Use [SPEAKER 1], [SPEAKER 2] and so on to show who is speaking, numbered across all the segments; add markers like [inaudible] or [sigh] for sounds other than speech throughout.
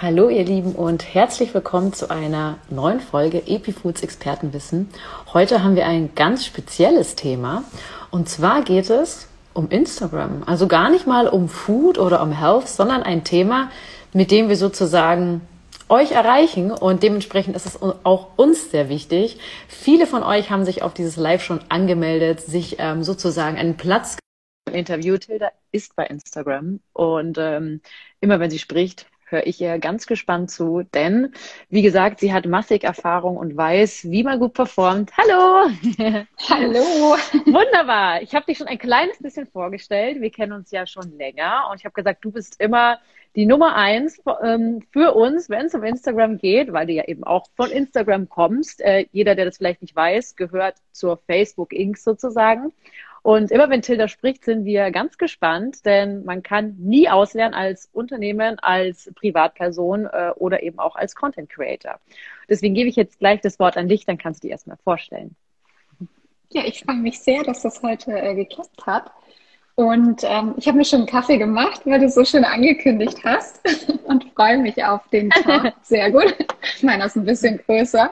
[SPEAKER 1] Hallo ihr Lieben und herzlich willkommen zu einer neuen Folge Epifoods Expertenwissen. Heute haben wir ein ganz spezielles Thema und zwar geht es um Instagram. Also gar nicht mal um Food oder um Health, sondern ein Thema, mit dem wir sozusagen euch erreichen und dementsprechend ist es auch uns sehr wichtig. Viele von euch haben sich auf dieses Live schon angemeldet, sich ähm, sozusagen einen Platz im Interview. Tilda ist bei Instagram und ähm, immer wenn sie spricht, höre ich ihr ganz gespannt zu, denn wie gesagt, sie hat massig Erfahrung und weiß, wie man gut performt. Hallo! [laughs]
[SPEAKER 2] Hallo!
[SPEAKER 1] Wunderbar! Ich habe dich schon ein kleines bisschen vorgestellt. Wir kennen uns ja schon länger und ich habe gesagt, du bist immer die Nummer eins ähm, für uns, wenn es um Instagram geht, weil du ja eben auch von Instagram kommst. Äh, jeder, der das vielleicht nicht weiß, gehört zur Facebook Inc. sozusagen. Und immer wenn Tilda spricht, sind wir ganz gespannt, denn man kann nie auslernen als Unternehmen, als Privatperson äh, oder eben auch als Content Creator. Deswegen gebe ich jetzt gleich das Wort an dich, dann kannst du dir erstmal vorstellen.
[SPEAKER 2] Ja, ich freue mich sehr, dass das heute äh, geklappt hat. Und ähm, ich habe mir schon einen Kaffee gemacht, weil du so schön angekündigt hast [laughs] und freue mich auf den Tag. [laughs] Sehr gut. Meiner ist ein bisschen größer.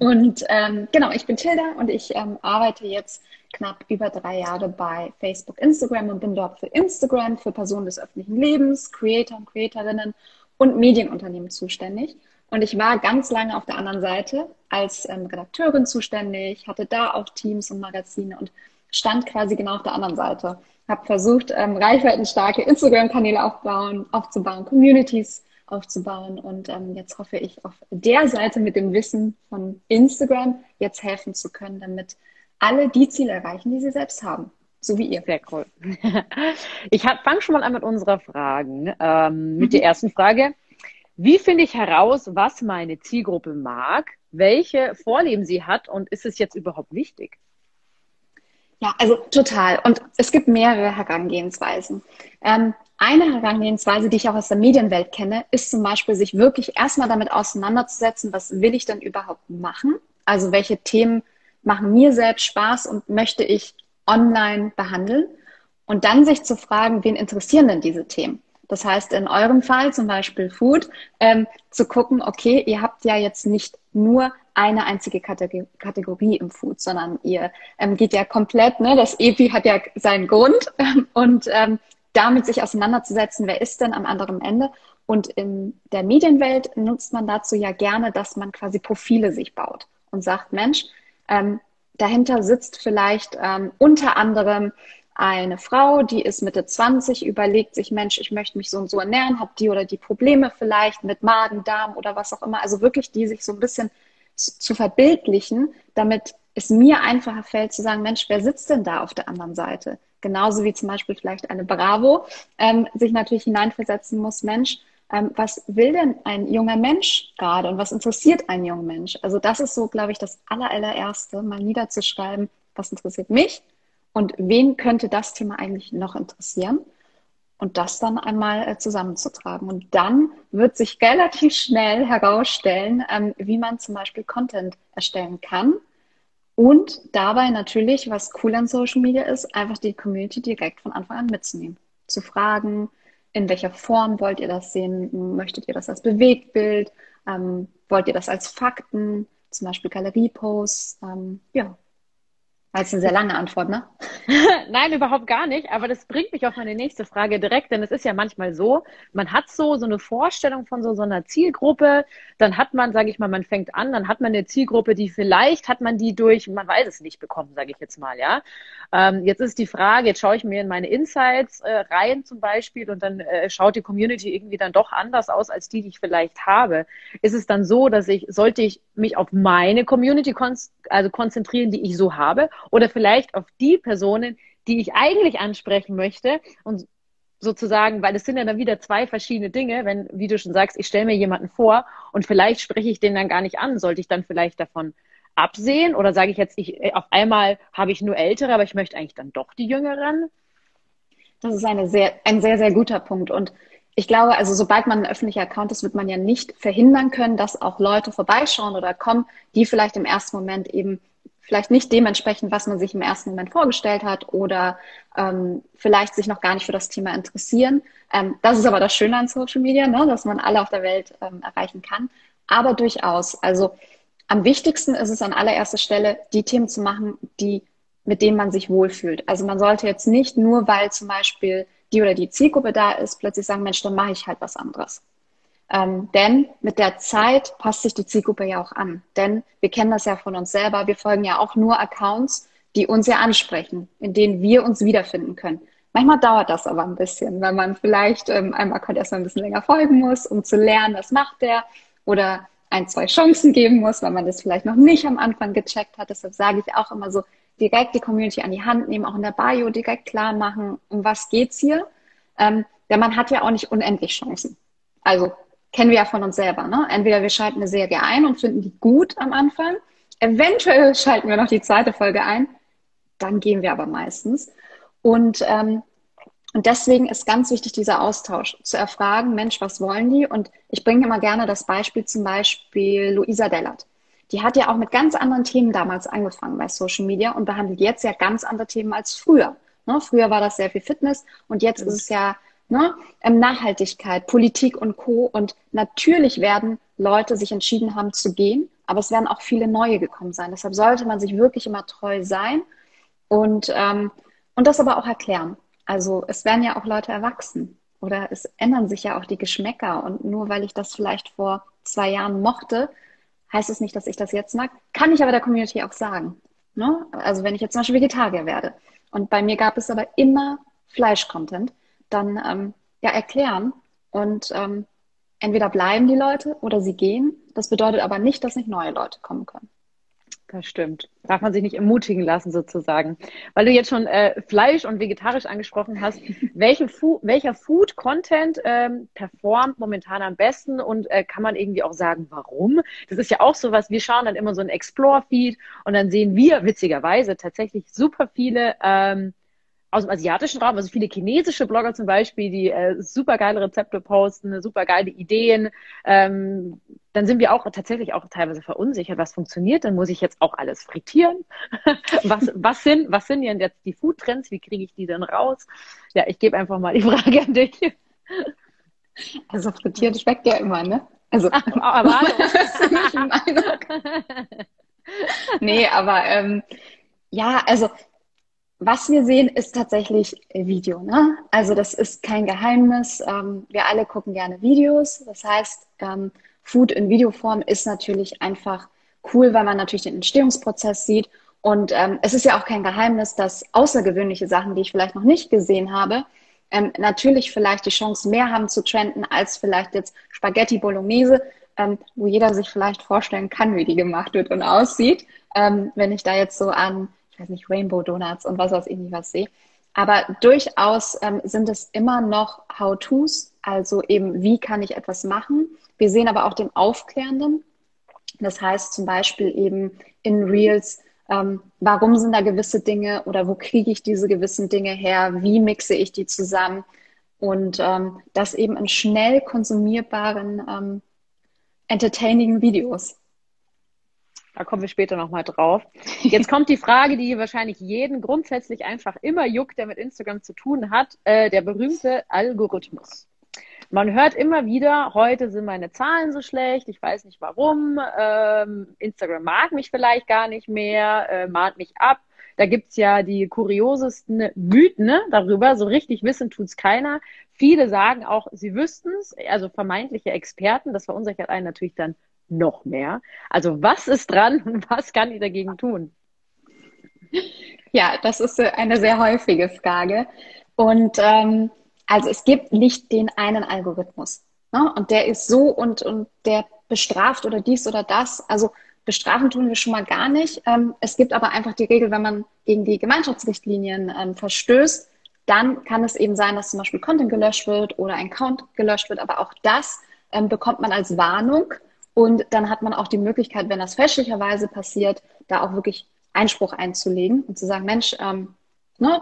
[SPEAKER 2] Und ähm, genau, ich bin Tilda und ich ähm, arbeite jetzt knapp über drei Jahre bei Facebook, Instagram und bin dort für Instagram, für Personen des öffentlichen Lebens, Creator und Creatorinnen und Medienunternehmen zuständig. Und ich war ganz lange auf der anderen Seite als ähm, Redakteurin zuständig, hatte da auch Teams und Magazine und stand quasi genau auf der anderen Seite. Habe versucht, ähm, reichweitenstarke Instagram-Kanäle aufbauen, aufzubauen, Communities aufzubauen und ähm, jetzt hoffe ich auf der Seite mit dem Wissen von Instagram jetzt helfen zu können, damit alle die Ziele erreichen, die sie selbst haben. So wie ihr.
[SPEAKER 1] Sehr cool. [laughs] Ich fange schon mal an mit unserer Fragen. Ähm, mit mhm. der ersten Frage. Wie finde ich heraus, was meine Zielgruppe mag, welche Vorlieben sie hat und ist es jetzt überhaupt wichtig?
[SPEAKER 2] Ja, also total. Und es gibt mehrere Herangehensweisen. Ähm, eine Herangehensweise, die ich auch aus der Medienwelt kenne, ist zum Beispiel, sich wirklich erstmal damit auseinanderzusetzen, was will ich denn überhaupt machen? Also welche Themen machen mir selbst Spaß und möchte ich online behandeln? Und dann sich zu fragen, wen interessieren denn diese Themen? Das heißt, in eurem Fall zum Beispiel Food, ähm, zu gucken, okay, ihr habt ja jetzt nicht nur eine einzige Kategorie im Food, sondern ihr ähm, geht ja komplett, ne, das EPI hat ja seinen Grund und ähm, damit sich auseinanderzusetzen, wer ist denn am anderen Ende. Und in der Medienwelt nutzt man dazu ja gerne, dass man quasi Profile sich baut und sagt, Mensch, ähm, dahinter sitzt vielleicht ähm, unter anderem eine Frau, die ist Mitte 20, überlegt sich, Mensch, ich möchte mich so und so ernähren, habe die oder die Probleme vielleicht mit Magen, Darm oder was auch immer. Also wirklich, die sich so ein bisschen zu verbildlichen, damit es mir einfacher fällt zu sagen, Mensch, wer sitzt denn da auf der anderen Seite? Genauso wie zum Beispiel vielleicht eine Bravo ähm, sich natürlich hineinversetzen muss, Mensch, ähm, was will denn ein junger Mensch gerade und was interessiert ein junger Mensch? Also das ist so, glaube ich, das allererste, mal niederzuschreiben, was interessiert mich und wen könnte das Thema eigentlich noch interessieren? Und das dann einmal äh, zusammenzutragen. Und dann wird sich relativ schnell herausstellen, ähm, wie man zum Beispiel Content erstellen kann. Und dabei natürlich, was cool an Social Media ist, einfach die Community direkt von Anfang an mitzunehmen. Zu fragen, in welcher Form wollt ihr das sehen? Möchtet ihr das als Bewegtbild? Ähm, wollt ihr das als Fakten? Zum Beispiel Galerieposts? Ähm, ja, war jetzt eine sehr lange Antwort, ne? [laughs]
[SPEAKER 1] Nein, überhaupt gar nicht. Aber das bringt mich auf meine nächste Frage direkt, denn es ist ja manchmal so, man hat so, so eine Vorstellung von so, so einer Zielgruppe, dann hat man, sage ich mal, man fängt an, dann hat man eine Zielgruppe, die vielleicht hat man die durch, man weiß es nicht bekommen, sage ich jetzt mal, ja. Ähm, jetzt ist die Frage, jetzt schaue ich mir in meine Insights äh, rein zum Beispiel und dann äh, schaut die Community irgendwie dann doch anders aus als die, die ich vielleicht habe. Ist es dann so, dass ich, sollte ich mich auf meine Community kon also konzentrieren, die ich so habe, oder vielleicht auf die Personen, die ich eigentlich ansprechen möchte. Und sozusagen, weil es sind ja dann wieder zwei verschiedene Dinge, wenn, wie du schon sagst, ich stelle mir jemanden vor und vielleicht spreche ich den dann gar nicht an, sollte ich dann vielleicht davon absehen? Oder sage ich jetzt, ich, auf einmal habe ich nur Ältere, aber ich möchte eigentlich dann doch die Jüngeren?
[SPEAKER 2] Das ist eine sehr, ein sehr, sehr guter Punkt. Und ich glaube, also sobald man ein öffentlicher Account ist, wird man ja nicht verhindern können, dass auch Leute vorbeischauen oder kommen, die vielleicht im ersten Moment eben vielleicht nicht dementsprechend, was man sich im ersten Moment vorgestellt hat oder ähm, vielleicht sich noch gar nicht für das Thema interessieren. Ähm, das ist aber das Schöne an Social Media, ne? dass man alle auf der Welt ähm, erreichen kann. Aber durchaus, also am wichtigsten ist es an allererster Stelle, die Themen zu machen, die mit denen man sich wohlfühlt. Also man sollte jetzt nicht nur, weil zum Beispiel die oder die Zielgruppe da ist, plötzlich sagen, Mensch, dann mache ich halt was anderes. Ähm, denn mit der Zeit passt sich die Zielgruppe ja auch an. Denn wir kennen das ja von uns selber. Wir folgen ja auch nur Accounts, die uns ja ansprechen, in denen wir uns wiederfinden können. Manchmal dauert das aber ein bisschen, weil man vielleicht ähm, einem Account erstmal ein bisschen länger folgen muss, um zu lernen, was macht der. Oder ein, zwei Chancen geben muss, weil man das vielleicht noch nicht am Anfang gecheckt hat. Deshalb sage ich auch immer so, direkt die Community an die Hand nehmen, auch in der Bio direkt klar machen, um was geht's hier. Ähm, denn man hat ja auch nicht unendlich Chancen. Also kennen wir ja von uns selber. Ne? Entweder wir schalten eine Serie ein und finden die gut am Anfang. Eventuell [laughs] schalten wir noch die zweite Folge ein. Dann gehen wir aber meistens. Und, ähm, und deswegen ist ganz wichtig dieser Austausch, zu erfragen, Mensch, was wollen die? Und ich bringe immer gerne das Beispiel zum Beispiel Luisa Dellert. Die hat ja auch mit ganz anderen Themen damals angefangen bei Social Media und behandelt jetzt ja ganz andere Themen als früher. Ne? Früher war das sehr viel Fitness und jetzt mhm. ist es ja ne? Ähm, Nachhaltigkeit, Politik und Co. Und natürlich werden Leute sich entschieden haben zu gehen, aber es werden auch viele neue gekommen sein. Deshalb sollte man sich wirklich immer treu sein und, ähm, und das aber auch erklären. Also es werden ja auch Leute erwachsen oder es ändern sich ja auch die Geschmäcker. Und nur weil ich das vielleicht vor zwei Jahren mochte, heißt es nicht, dass ich das jetzt mag. Kann ich aber der Community auch sagen. Ne? Also wenn ich jetzt zum Beispiel Vegetarier werde und bei mir gab es aber immer Fleisch-Content, dann ähm, ja erklären und ähm, entweder bleiben die Leute oder sie gehen. Das bedeutet aber nicht, dass nicht neue Leute kommen können.
[SPEAKER 1] Das stimmt. Darf man sich nicht ermutigen lassen, sozusagen. Weil du jetzt schon äh, Fleisch und vegetarisch angesprochen hast, [laughs] welche Fu welcher Food-Content ähm, performt momentan am besten und äh, kann man irgendwie auch sagen, warum? Das ist ja auch so was, wir schauen dann immer so ein Explore-Feed und dann sehen wir witzigerweise tatsächlich super viele ähm, aus dem asiatischen Raum, also viele chinesische Blogger zum Beispiel, die äh, super geile Rezepte posten, super geile Ideen. Ähm, dann sind wir auch tatsächlich auch teilweise verunsichert, was funktioniert. Dann muss ich jetzt auch alles frittieren. [laughs] was, was, sind, was sind denn jetzt die Foodtrends? Wie kriege ich die denn raus? Ja, ich gebe einfach mal die [laughs] Frage an dich.
[SPEAKER 2] Also frittiert schmeckt ja immer, ne? Also,
[SPEAKER 1] aber [laughs]
[SPEAKER 2] nee, aber ähm, ja, also was wir sehen, ist tatsächlich Video. Ne? Also das ist kein Geheimnis. Ähm, wir alle gucken gerne Videos. Das heißt, ähm, Food in Videoform ist natürlich einfach cool, weil man natürlich den Entstehungsprozess sieht. Und ähm, es ist ja auch kein Geheimnis, dass außergewöhnliche Sachen, die ich vielleicht noch nicht gesehen habe, natürlich vielleicht die Chance mehr haben zu trenden als vielleicht jetzt Spaghetti Bolognese, wo jeder sich vielleicht vorstellen kann, wie die gemacht wird und aussieht. Wenn ich da jetzt so an weiß nicht, Rainbow Donuts und was weiß ich nicht was sehe. Aber durchaus ähm, sind es immer noch How-Tos, also eben, wie kann ich etwas machen. Wir sehen aber auch den Aufklärenden. Das heißt zum Beispiel eben in Reels, ähm, warum sind da gewisse Dinge oder wo kriege ich diese gewissen Dinge her? Wie mixe ich die zusammen? Und ähm, das eben in schnell konsumierbaren, ähm, entertaining Videos.
[SPEAKER 1] Da kommen wir später nochmal drauf. Jetzt kommt die Frage, die wahrscheinlich jeden grundsätzlich einfach immer juckt, der mit Instagram zu tun hat, äh, der berühmte Algorithmus. Man hört immer wieder, heute sind meine Zahlen so schlecht, ich weiß nicht warum, ähm, Instagram mag mich vielleicht gar nicht mehr, äh, mahnt mich ab. Da gibt's ja die kuriosesten Mythen ne, darüber, so richtig wissen tut's keiner. Viele sagen auch, sie wüssten's, also vermeintliche Experten, das verunsichert einen natürlich dann noch mehr. Also was ist dran [laughs] und was kann ich dagegen tun?
[SPEAKER 2] Ja, das ist eine sehr häufige Frage. Und ähm, also es gibt nicht den einen Algorithmus. Ne? Und der ist so und, und der bestraft oder dies oder das. Also bestrafen tun wir schon mal gar nicht. Ähm, es gibt aber einfach die Regel, wenn man gegen die Gemeinschaftsrichtlinien ähm, verstößt, dann kann es eben sein, dass zum Beispiel Content gelöscht wird oder ein Account gelöscht wird. Aber auch das ähm, bekommt man als Warnung und dann hat man auch die Möglichkeit, wenn das fälschlicherweise passiert, da auch wirklich Einspruch einzulegen und zu sagen, Mensch, ähm, ne,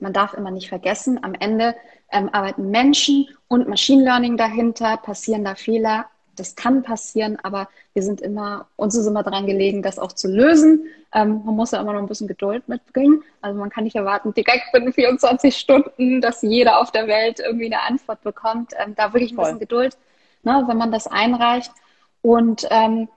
[SPEAKER 2] man darf immer nicht vergessen, am Ende ähm, arbeiten Menschen und Machine Learning dahinter, passieren da Fehler, das kann passieren, aber wir sind immer, uns ist immer daran gelegen, das auch zu lösen. Ähm, man muss ja immer noch ein bisschen Geduld mitbringen. Also man kann nicht erwarten, direkt binnen 24 Stunden, dass jeder auf der Welt irgendwie eine Antwort bekommt. Ähm, da wirklich ein bisschen Geduld, ne, wenn man das einreicht. Und ähm,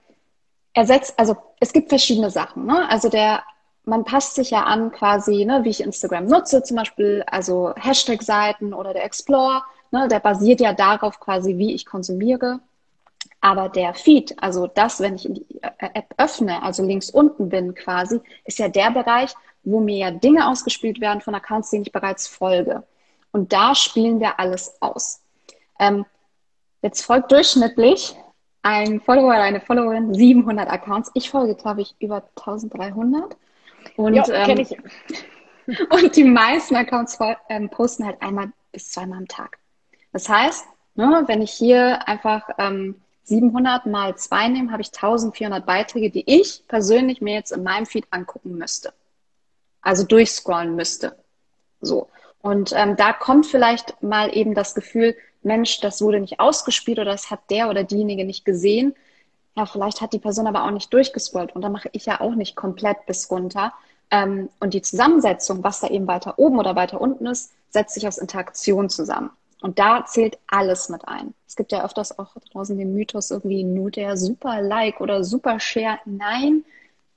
[SPEAKER 2] ersetzt, also es gibt verschiedene Sachen. Ne? Also der, man passt sich ja an quasi, ne, wie ich Instagram nutze, zum Beispiel, also Hashtag-Seiten oder der Explore, ne, der basiert ja darauf quasi, wie ich konsumiere. Aber der Feed, also das, wenn ich die App öffne, also links unten bin quasi, ist ja der Bereich, wo mir ja Dinge ausgespielt werden von Accounts, denen ich bereits folge. Und da spielen wir alles aus. Ähm, jetzt folgt durchschnittlich ein Follower oder eine Followerin 700 Accounts. Ich folge, glaube ich, über 1300. Und, ja, ähm, ich. [laughs] und die meisten Accounts ähm, posten halt einmal bis zweimal am Tag. Das heißt, ne, wenn ich hier einfach ähm, 700 mal 2 nehme, habe ich 1400 Beiträge, die ich persönlich mir jetzt in meinem Feed angucken müsste. Also durchscrollen müsste. So. Und ähm, da kommt vielleicht mal eben das Gefühl, Mensch, das wurde nicht ausgespielt oder das hat der oder diejenige nicht gesehen. Ja, vielleicht hat die Person aber auch nicht durchgescrollt und dann mache ich ja auch nicht komplett bis runter. Ähm, und die Zusammensetzung, was da eben weiter oben oder weiter unten ist, setzt sich aus Interaktion zusammen. Und da zählt alles mit ein. Es gibt ja öfters auch draußen den Mythos irgendwie nur der super Like oder super Share. Nein,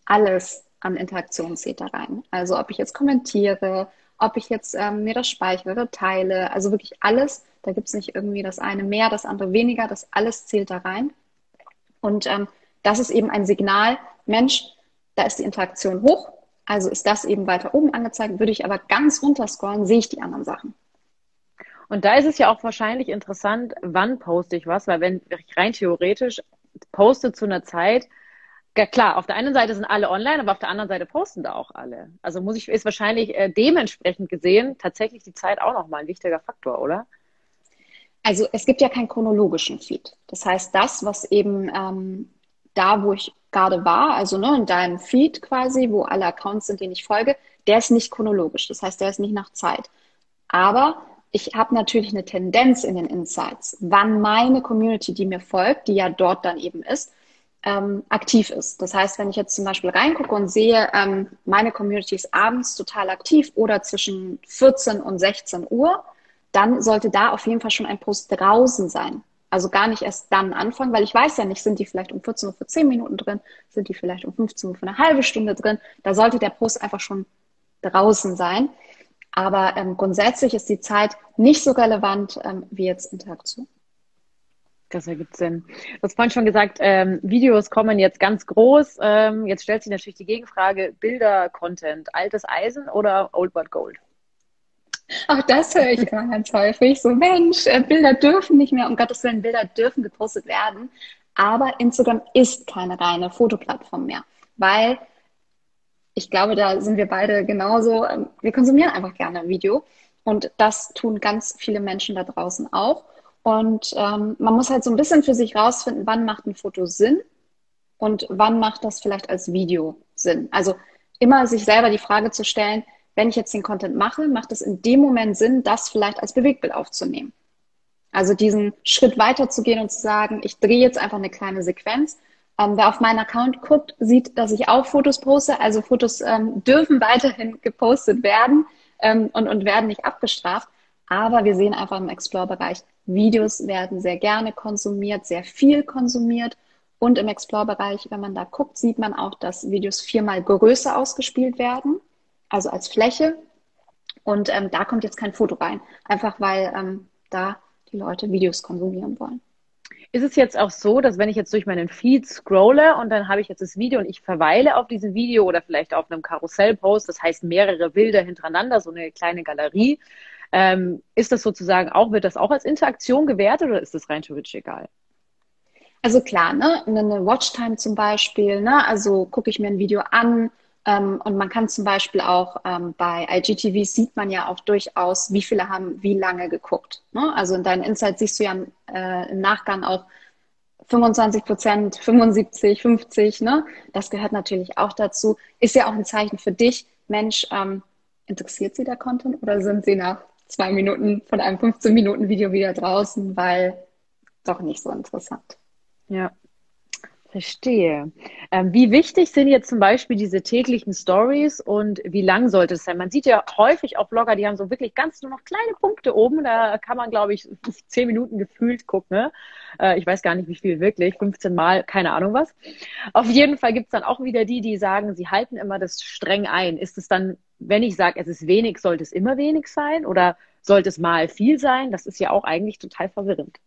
[SPEAKER 2] alles an Interaktion zählt da rein. Also ob ich jetzt kommentiere, ob ich jetzt ähm, mir das speichere, teile, also wirklich alles. Da gibt es nicht irgendwie das eine mehr, das andere weniger, das alles zählt da rein. Und ähm, das ist eben ein Signal, Mensch, da ist die Interaktion hoch, also ist das eben weiter oben angezeigt. Würde ich aber ganz runter scrollen, sehe ich die anderen Sachen.
[SPEAKER 1] Und da ist es ja auch wahrscheinlich interessant, wann poste ich was, weil wenn ich rein theoretisch poste zu einer Zeit, ja, klar, auf der einen Seite sind alle online, aber auf der anderen Seite posten da auch alle. Also muss ich, ist wahrscheinlich äh, dementsprechend gesehen tatsächlich die Zeit auch nochmal ein wichtiger Faktor, oder?
[SPEAKER 2] Also es gibt ja keinen chronologischen Feed. Das heißt, das, was eben ähm, da, wo ich gerade war, also ne, in deinem Feed quasi, wo alle Accounts sind, denen ich folge, der ist nicht chronologisch. Das heißt, der ist nicht nach Zeit. Aber ich habe natürlich eine Tendenz in den Insights, wann meine Community, die mir folgt, die ja dort dann eben ist, ähm, aktiv ist. Das heißt, wenn ich jetzt zum Beispiel reingucke und sehe, ähm, meine Community ist abends total aktiv oder zwischen 14 und 16 Uhr, dann sollte da auf jeden Fall schon ein Post draußen sein. Also gar nicht erst dann anfangen, weil ich weiß ja nicht, sind die vielleicht um 14 Uhr für 10 Minuten drin, sind die vielleicht um 15 Uhr für eine halbe Stunde drin. Da sollte der Post einfach schon draußen sein. Aber ähm, grundsätzlich ist die Zeit nicht so relevant ähm, wie jetzt Interaktion.
[SPEAKER 1] Das ergibt Sinn. Du hast vorhin schon gesagt, ähm, Videos kommen jetzt ganz groß. Ähm, jetzt stellt sich natürlich die Gegenfrage, Bilder-Content, altes Eisen oder Old But Gold?
[SPEAKER 2] Auch das höre ich immer ganz häufig. So, Mensch, äh, Bilder dürfen nicht mehr, um Gottes Willen, Bilder dürfen gepostet werden. Aber Instagram ist keine reine Fotoplattform mehr, weil ich glaube, da sind wir beide genauso. Ähm, wir konsumieren einfach gerne Video und das tun ganz viele Menschen da draußen auch. Und ähm, man muss halt so ein bisschen für sich rausfinden, wann macht ein Foto Sinn und wann macht das vielleicht als Video Sinn. Also immer sich selber die Frage zu stellen, wenn ich jetzt den Content mache, macht es in dem Moment Sinn, das vielleicht als Bewegtbild aufzunehmen. Also diesen Schritt weiter zu gehen und zu sagen, ich drehe jetzt einfach eine kleine Sequenz. Ähm, wer auf meinen Account guckt, sieht, dass ich auch Fotos poste. Also Fotos ähm, dürfen weiterhin [laughs] gepostet werden ähm, und, und werden nicht abgestraft. Aber wir sehen einfach im Explore-Bereich, Videos werden sehr gerne konsumiert, sehr viel konsumiert. Und im Explore-Bereich, wenn man da guckt, sieht man auch, dass Videos viermal größer ausgespielt werden, also als Fläche. Und ähm, da kommt jetzt kein Foto rein, einfach weil ähm, da die Leute Videos konsumieren wollen.
[SPEAKER 1] Ist es jetzt auch so, dass wenn ich jetzt durch meinen Feed scrolle und dann habe ich jetzt das Video und ich verweile auf diesem Video oder vielleicht auf einem Karussellpost, das heißt mehrere Bilder hintereinander, so eine kleine Galerie, ähm, ist das sozusagen auch, wird das auch als Interaktion gewertet oder ist das rein theoretisch egal?
[SPEAKER 2] Also klar, ne, eine Watchtime zum Beispiel, ne, also gucke ich mir ein Video an ähm, und man kann zum Beispiel auch ähm, bei IGTV sieht man ja auch durchaus, wie viele haben wie lange geguckt. Ne? Also in deinen Insights siehst du ja äh, im Nachgang auch 25 Prozent, 75, 50, ne? Das gehört natürlich auch dazu. Ist ja auch ein Zeichen für dich, Mensch, ähm, interessiert sie der Content oder sind sie nach zwei Minuten von einem 15-Minuten-Video wieder draußen, weil doch nicht so interessant.
[SPEAKER 1] Ja. Verstehe. Ähm, wie wichtig sind jetzt zum Beispiel diese täglichen Stories und wie lang sollte es sein? Man sieht ja häufig auch Blogger, die haben so wirklich ganz nur noch kleine Punkte oben. Da kann man, glaube ich, [laughs] zehn Minuten gefühlt gucken. Ne? Äh, ich weiß gar nicht, wie viel wirklich, 15 Mal, keine Ahnung was. Auf jeden Fall gibt es dann auch wieder die, die sagen, sie halten immer das streng ein. Ist es dann, wenn ich sage, es ist wenig, sollte es immer wenig sein oder sollte es mal viel sein? Das ist ja auch eigentlich total verwirrend.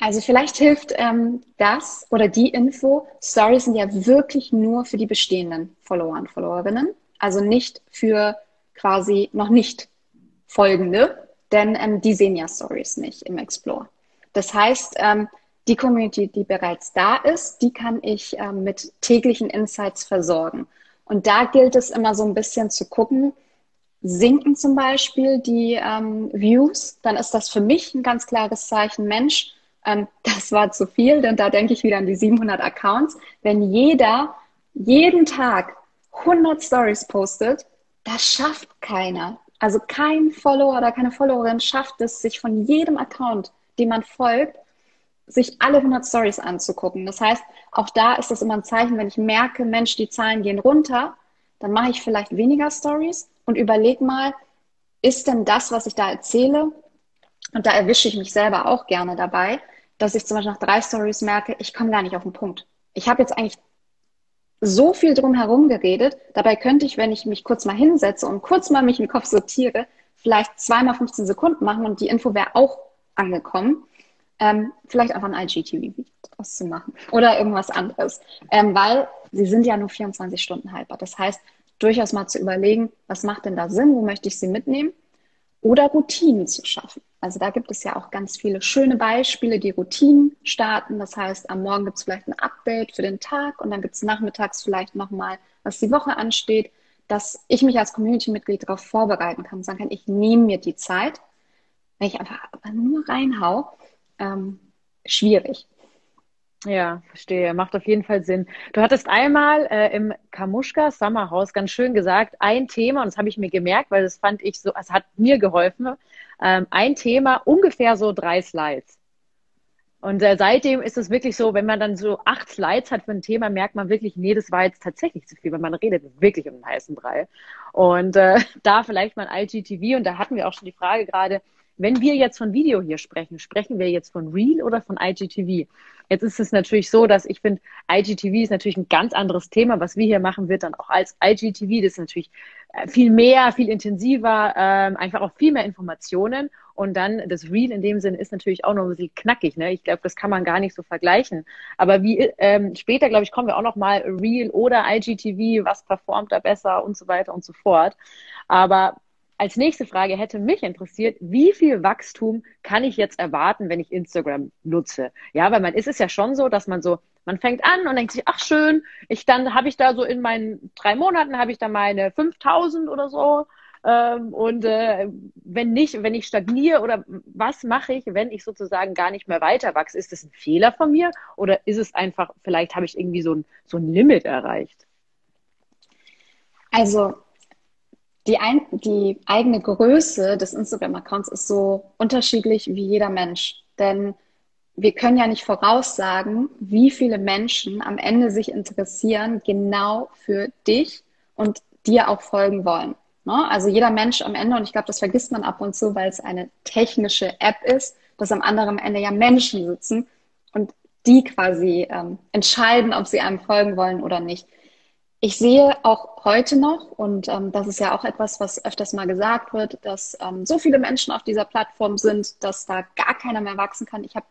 [SPEAKER 2] Also vielleicht hilft ähm, das oder die Info, Stories sind ja wirklich nur für die bestehenden Follower und Followerinnen, also nicht für quasi noch nicht folgende, denn ähm, die sehen ja Stories nicht im Explore. Das heißt, ähm, die Community, die bereits da ist, die kann ich ähm, mit täglichen Insights versorgen. Und da gilt es immer so ein bisschen zu gucken, sinken zum Beispiel die ähm, Views, dann ist das für mich ein ganz klares Zeichen, Mensch, ähm, das war zu viel, denn da denke ich wieder an die 700 Accounts. Wenn jeder jeden Tag 100 Stories postet, das schafft keiner. Also kein Follower oder keine Followerin schafft es, sich von jedem Account, dem man folgt, sich alle 100 Stories anzugucken. Das heißt, auch da ist das immer ein Zeichen, wenn ich merke, Mensch, die Zahlen gehen runter, dann mache ich vielleicht weniger Stories und überlege mal, ist denn das, was ich da erzähle, und da erwische ich mich selber auch gerne dabei, dass ich zum Beispiel nach drei Stories merke, ich komme gar nicht auf den Punkt. Ich habe jetzt eigentlich so viel drum herum geredet. Dabei könnte ich, wenn ich mich kurz mal hinsetze und kurz mal mich im Kopf sortiere, vielleicht zweimal 15 Sekunden machen und die Info wäre auch angekommen. Ähm, vielleicht einfach ein IGTV draus zu machen oder irgendwas anderes, ähm, weil sie sind ja nur 24 Stunden haltbar. Das heißt, durchaus mal zu überlegen, was macht denn da Sinn, wo möchte ich sie mitnehmen oder Routinen zu schaffen. Also da gibt es ja auch ganz viele schöne Beispiele, die Routinen starten. Das heißt, am Morgen gibt es vielleicht ein Update für den Tag und dann gibt es nachmittags vielleicht nochmal, was die Woche ansteht, dass ich mich als Community-Mitglied darauf vorbereiten kann, sagen kann, ich nehme mir die Zeit, wenn ich einfach nur reinhau, ähm, schwierig.
[SPEAKER 1] Ja, verstehe. Macht auf jeden Fall Sinn. Du hattest einmal äh, im Kamuschka Summer House ganz schön gesagt, ein Thema, und das habe ich mir gemerkt, weil das fand ich so, es hat mir geholfen, ähm, ein Thema, ungefähr so drei Slides. Und äh, seitdem ist es wirklich so, wenn man dann so acht Slides hat für ein Thema, merkt man wirklich, nee, das war jetzt tatsächlich zu viel, weil man redet wirklich um den heißen Brei. Und äh, [laughs] da vielleicht mal IGTV, und da hatten wir auch schon die Frage gerade, wenn wir jetzt von Video hier sprechen, sprechen wir jetzt von Real oder von IGTV? Jetzt ist es natürlich so, dass ich finde, IGTV ist natürlich ein ganz anderes Thema. Was wir hier machen, wird dann auch als IGTV. Das ist natürlich äh, viel mehr, viel intensiver, ähm, einfach auch viel mehr Informationen. Und dann das Real in dem Sinne ist natürlich auch noch ein bisschen knackig. Ne? Ich glaube, das kann man gar nicht so vergleichen. Aber wie ähm, später, glaube ich, kommen wir auch noch mal Real oder IGTV, was performt da besser und so weiter und so fort. Aber als nächste Frage hätte mich interessiert, wie viel Wachstum kann ich jetzt erwarten, wenn ich Instagram nutze? Ja, weil man ist es ja schon so, dass man so, man fängt an und denkt sich, ach schön, ich dann habe ich da so in meinen drei Monaten habe ich da meine 5000 oder so. Ähm, und äh, wenn nicht, wenn ich stagniere oder was mache ich, wenn ich sozusagen gar nicht mehr weiter wachse? Ist das ein Fehler von mir oder ist es einfach, vielleicht habe ich irgendwie so ein, so ein Limit erreicht?
[SPEAKER 2] Also die, ein, die eigene Größe des Instagram-Accounts ist so unterschiedlich wie jeder Mensch. Denn wir können ja nicht voraussagen, wie viele Menschen am Ende sich interessieren genau für dich und dir auch folgen wollen. Ne? Also jeder Mensch am Ende, und ich glaube, das vergisst man ab und zu, weil es eine technische App ist, dass am anderen Ende ja Menschen sitzen und die quasi ähm, entscheiden, ob sie einem folgen wollen oder nicht ich sehe auch heute noch, und ähm, das ist ja auch etwas, was öfters mal gesagt wird, dass ähm, so viele Menschen auf dieser Plattform sind, dass da gar keiner mehr wachsen kann. Ich habe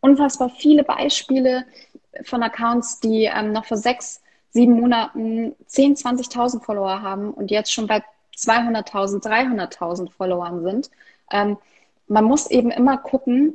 [SPEAKER 2] unfassbar viele Beispiele von Accounts, die ähm, noch vor sechs, sieben Monaten 10, 20.000 Follower haben und jetzt schon bei 200.000, 300.000 Followern sind. Ähm, man muss eben immer gucken,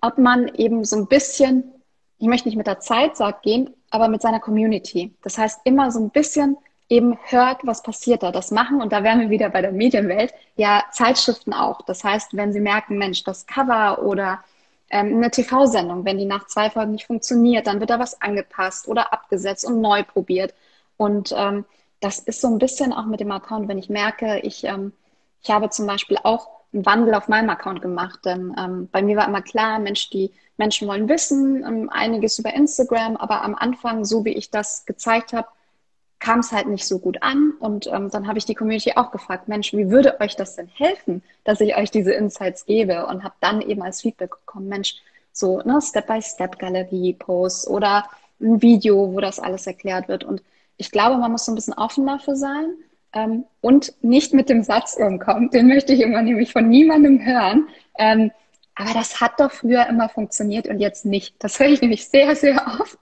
[SPEAKER 2] ob man eben so ein bisschen, ich möchte nicht mit der Zeit sagt, gehen, aber mit seiner Community. Das heißt, immer so ein bisschen eben hört, was passiert da, das machen. Und da wären wir wieder bei der Medienwelt. Ja, Zeitschriften auch. Das heißt, wenn Sie merken, Mensch, das Cover oder ähm, eine TV-Sendung, wenn die nach zwei Folgen nicht funktioniert, dann wird da was angepasst oder abgesetzt und neu probiert. Und ähm, das ist so ein bisschen auch mit dem Account, wenn ich merke, ich, ähm, ich habe zum Beispiel auch einen Wandel auf meinem Account gemacht. Denn ähm, bei mir war immer klar, Mensch, die Menschen wollen wissen, ähm, einiges über Instagram, aber am Anfang, so wie ich das gezeigt habe, kam es halt nicht so gut an. Und ähm, dann habe ich die Community auch gefragt, Mensch, wie würde euch das denn helfen, dass ich euch diese Insights gebe? Und habe dann eben als Feedback bekommen, Mensch, so ne, Step-by-Step-Galerie-Posts oder ein Video, wo das alles erklärt wird. Und ich glaube, man muss so ein bisschen offen dafür sein ähm, und nicht mit dem Satz umkommen. Den möchte ich immer nämlich von niemandem hören. Ähm, aber das hat doch früher immer funktioniert und jetzt nicht. Das höre ich nämlich sehr, sehr oft.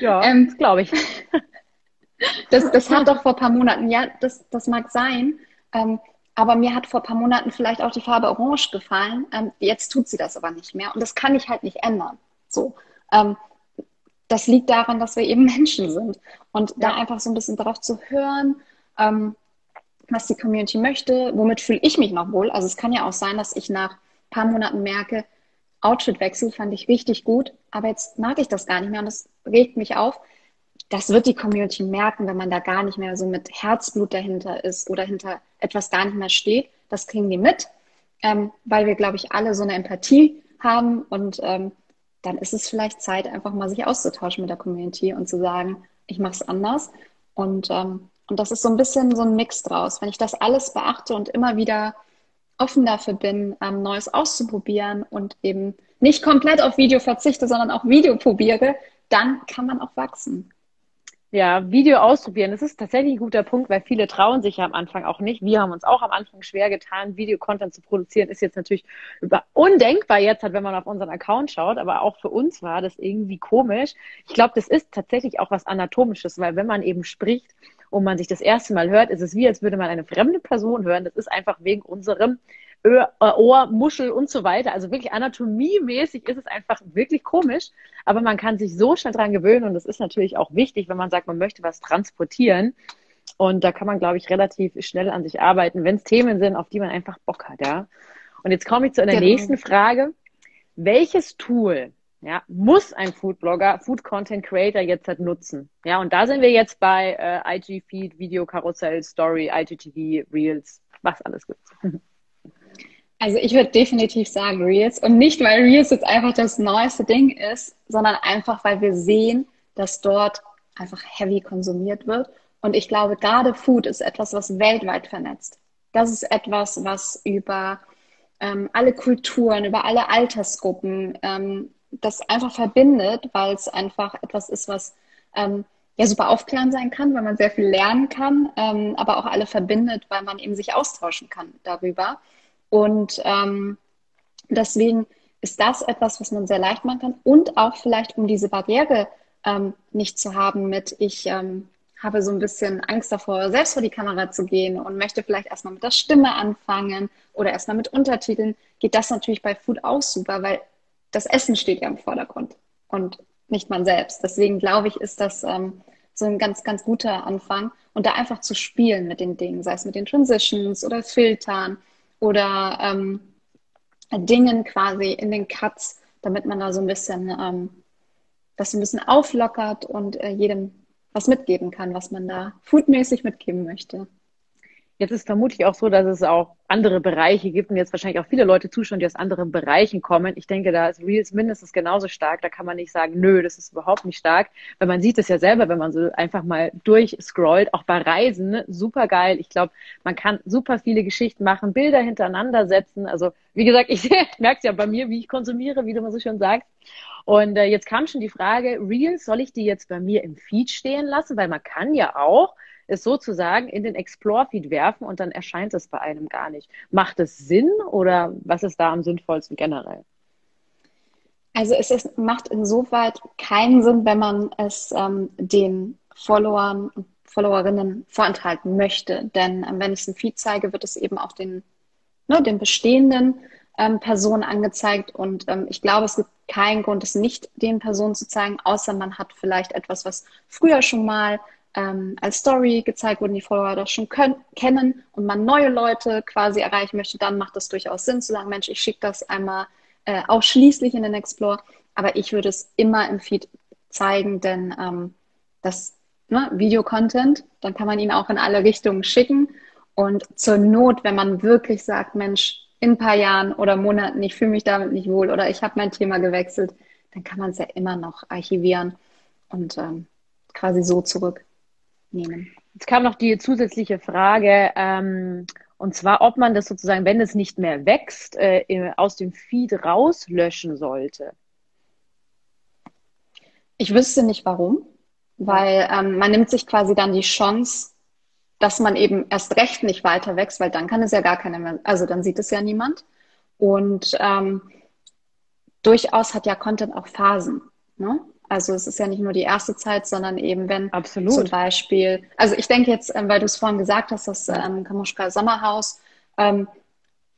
[SPEAKER 1] Ja, ähm, glaube ich. [laughs]
[SPEAKER 2] Das, das hat doch vor ein paar Monaten, ja, das, das mag sein. Ähm, aber mir hat vor ein paar Monaten vielleicht auch die Farbe Orange gefallen. Ähm, jetzt tut sie das aber nicht mehr. Und das kann ich halt nicht ändern. So. Ähm, das liegt daran, dass wir eben Menschen sind. Und ja. da einfach so ein bisschen darauf zu hören, ähm, was die Community möchte, womit fühle ich mich noch wohl. Also es kann ja auch sein, dass ich nach ein paar Monaten merke, Outfitwechsel fand ich richtig gut, aber jetzt mag ich das gar nicht mehr und das regt mich auf das wird die Community merken, wenn man da gar nicht mehr so mit Herzblut dahinter ist oder hinter etwas gar nicht mehr steht. Das kriegen die mit, ähm, weil wir, glaube ich, alle so eine Empathie haben und ähm, dann ist es vielleicht Zeit, einfach mal sich auszutauschen mit der Community und zu sagen, ich mache es anders. Und, ähm, und das ist so ein bisschen so ein Mix draus. Wenn ich das alles beachte und immer wieder offen dafür bin, ähm, Neues auszuprobieren und eben nicht komplett auf Video verzichte, sondern auch Video probiere, dann kann man auch wachsen.
[SPEAKER 1] Ja, Video ausprobieren, das ist tatsächlich ein guter Punkt, weil viele trauen sich ja am Anfang auch nicht. Wir haben uns auch am Anfang schwer getan, Videocontent zu produzieren. Ist jetzt natürlich über undenkbar jetzt, halt, wenn man auf unseren Account schaut, aber auch für uns war das irgendwie komisch. Ich glaube, das ist tatsächlich auch was Anatomisches, weil wenn man eben spricht und man sich das erste Mal hört, ist es wie, als würde man eine fremde Person hören. Das ist einfach wegen unserem Ohr, äh, Ohr, Muschel und so weiter. Also wirklich anatomiemäßig ist es einfach wirklich komisch, aber man kann sich so schnell dran gewöhnen und das ist natürlich auch wichtig, wenn man sagt, man möchte was transportieren. Und da kann man, glaube ich, relativ schnell an sich arbeiten, wenn es Themen sind, auf die man einfach Bock hat, ja. Und jetzt komme ich zu einer genau. nächsten Frage. Welches Tool ja, muss ein Foodblogger, Food Content Creator jetzt halt nutzen? Ja, und da sind wir jetzt bei äh, IG Feed, Video, Karussell, Story, IGTV, Reels, was alles gibt. [laughs]
[SPEAKER 2] Also ich würde definitiv sagen Reels und nicht, weil Reels jetzt einfach das neueste Ding ist, sondern einfach, weil wir sehen, dass dort einfach heavy konsumiert wird. Und ich glaube, gerade Food ist etwas, was weltweit vernetzt. Das ist etwas, was über ähm, alle Kulturen, über alle Altersgruppen ähm, das einfach verbindet, weil es einfach etwas ist, was ähm, ja super aufklärend sein kann, weil man sehr viel lernen kann, ähm, aber auch alle verbindet, weil man eben sich austauschen kann darüber. Und ähm, deswegen ist das etwas, was man sehr leicht machen kann und auch vielleicht, um diese Barriere ähm, nicht zu haben mit, ich ähm, habe so ein bisschen Angst davor, selbst vor die Kamera zu gehen und möchte vielleicht erstmal mit der Stimme anfangen oder erstmal mit Untertiteln, geht das natürlich bei Food auch super, weil das Essen steht ja im Vordergrund und nicht man selbst. Deswegen glaube ich, ist das ähm, so ein ganz, ganz guter Anfang und da einfach zu spielen mit den Dingen, sei es mit den Transitions oder Filtern oder ähm, Dingen quasi in den Cuts, damit man da so ein bisschen ähm, das ein bisschen auflockert und äh, jedem was mitgeben kann, was man da foodmäßig mitgeben möchte.
[SPEAKER 1] Jetzt ist vermutlich auch so, dass es auch andere Bereiche gibt und jetzt wahrscheinlich auch viele Leute zuschauen, die aus anderen Bereichen kommen. Ich denke, da ist Reels mindestens genauso stark. Da kann man nicht sagen, nö, das ist überhaupt nicht stark, weil man sieht es ja selber, wenn man so einfach mal durchscrollt, auch bei Reisen, ne? super geil. Ich glaube, man kann super viele Geschichten machen, Bilder hintereinander setzen. Also wie gesagt, [laughs] ich merke es ja bei mir, wie ich konsumiere, wie du mal so schön sagst. Und äh, jetzt kam schon die Frage, Reels, soll ich die jetzt bei mir im Feed stehen lassen? Weil man kann ja auch es sozusagen in den Explore-Feed werfen und dann erscheint es bei einem gar nicht. Macht es Sinn oder was ist da am sinnvollsten generell?
[SPEAKER 2] Also es ist, macht insoweit keinen Sinn, wenn man es ähm, den Followern und Followerinnen vorenthalten möchte. Denn ähm, wenn ich es im Feed zeige, wird es eben auch den, ne, den bestehenden ähm, Personen angezeigt. Und ähm, ich glaube, es gibt keinen Grund, es nicht den Personen zu zeigen, außer man hat vielleicht etwas, was früher schon mal ähm, als Story gezeigt wurden, die Follower das schon können, kennen und man neue Leute quasi erreichen möchte, dann macht das durchaus Sinn zu sagen, Mensch, ich schicke das einmal äh, ausschließlich in den Explore, aber ich würde es immer im Feed zeigen, denn ähm, das ne, Video-Content, dann kann man ihn auch in alle Richtungen schicken. Und zur Not, wenn man wirklich sagt, Mensch, in ein paar Jahren oder Monaten, ich fühle mich damit nicht wohl oder ich habe mein Thema gewechselt, dann kann man es ja immer noch archivieren und ähm, quasi so zurücknehmen.
[SPEAKER 1] Jetzt kam noch die zusätzliche Frage, ähm, und zwar, ob man das sozusagen, wenn es nicht mehr wächst, äh, aus dem Feed rauslöschen sollte.
[SPEAKER 2] Ich wüsste nicht warum, weil ähm, man nimmt sich quasi dann die Chance, dass man eben erst recht nicht weiter wächst, weil dann kann es ja gar keine mehr, also dann sieht es ja niemand. Und ähm, durchaus hat ja Content auch Phasen. Ne? Also es ist ja nicht nur die erste Zeit, sondern eben wenn
[SPEAKER 1] Absolut.
[SPEAKER 2] zum Beispiel, also ich denke jetzt, ähm, weil du es vorhin gesagt hast, das ähm, Kamuschka Sommerhaus, ähm,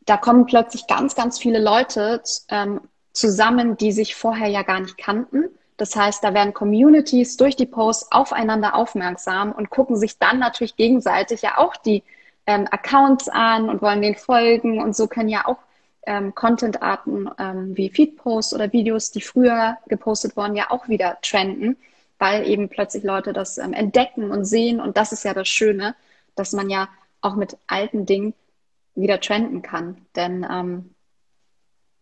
[SPEAKER 2] da kommen plötzlich ganz, ganz viele Leute ähm, zusammen, die sich vorher ja gar nicht kannten. Das heißt, da werden Communities durch die Posts aufeinander aufmerksam und gucken sich dann natürlich gegenseitig ja auch die ähm, Accounts an und wollen den folgen und so können ja auch ähm, Content-Arten ähm, wie Feed-Posts oder Videos, die früher gepostet wurden, ja auch wieder trenden, weil eben plötzlich Leute das ähm, entdecken und sehen. Und das ist ja das Schöne, dass man ja auch mit alten Dingen wieder trenden kann. Denn ähm,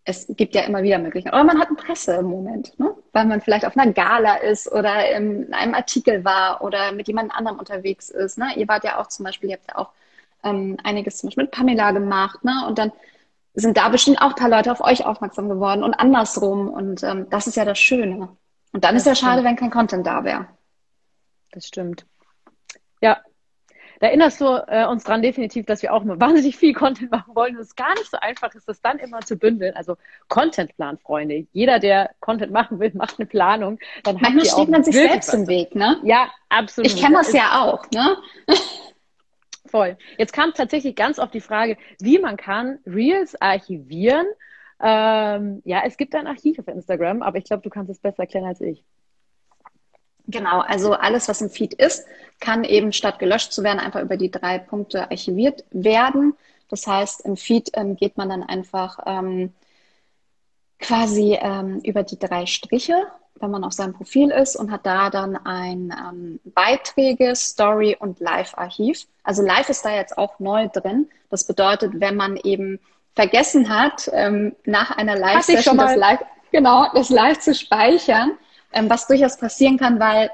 [SPEAKER 2] es gibt ja immer wieder Möglichkeiten. Oder man hat einen Presse im Moment, ne? weil man vielleicht auf einer Gala ist oder in einem Artikel war oder mit jemand anderem unterwegs ist. Ne? Ihr wart ja auch zum Beispiel, ihr habt ja auch ähm, einiges zum Beispiel mit Pamela gemacht. Ne? Und dann sind da bestimmt auch ein paar Leute auf euch aufmerksam geworden und andersrum. Und ähm, das ist ja das Schöne. Und dann das ist ja schade, wenn kein Content da wäre.
[SPEAKER 1] Das stimmt. Ja, da erinnerst du äh, uns dran definitiv, dass wir auch immer [laughs] wahnsinnig viel Content machen wollen und es gar nicht so einfach ist, das dann immer zu bündeln. Also Contentplan, Freunde. Jeder, der Content machen will, [laughs] macht eine Planung.
[SPEAKER 2] Dann Manchmal steht man sich selbst im Weg, ne?
[SPEAKER 1] Ja, absolut.
[SPEAKER 2] Ich kenne das ja auch, ne? [laughs]
[SPEAKER 1] Voll. Jetzt kam tatsächlich ganz oft die Frage, wie man kann Reels archivieren. Ähm, ja, es gibt ein Archiv auf Instagram, aber ich glaube, du kannst es besser erklären als ich.
[SPEAKER 2] Genau, also alles, was im Feed ist, kann eben statt gelöscht zu werden, einfach über die drei Punkte archiviert werden. Das heißt, im Feed ähm, geht man dann einfach ähm, quasi ähm, über die drei Striche wenn man auf seinem Profil ist und hat da dann ein ähm, Beiträge, Story und Live-Archiv. Also Live ist da jetzt auch neu drin. Das bedeutet, wenn man eben vergessen hat, ähm, nach einer Live-Session das Live, genau, das Live zu speichern, ähm, was durchaus passieren kann, weil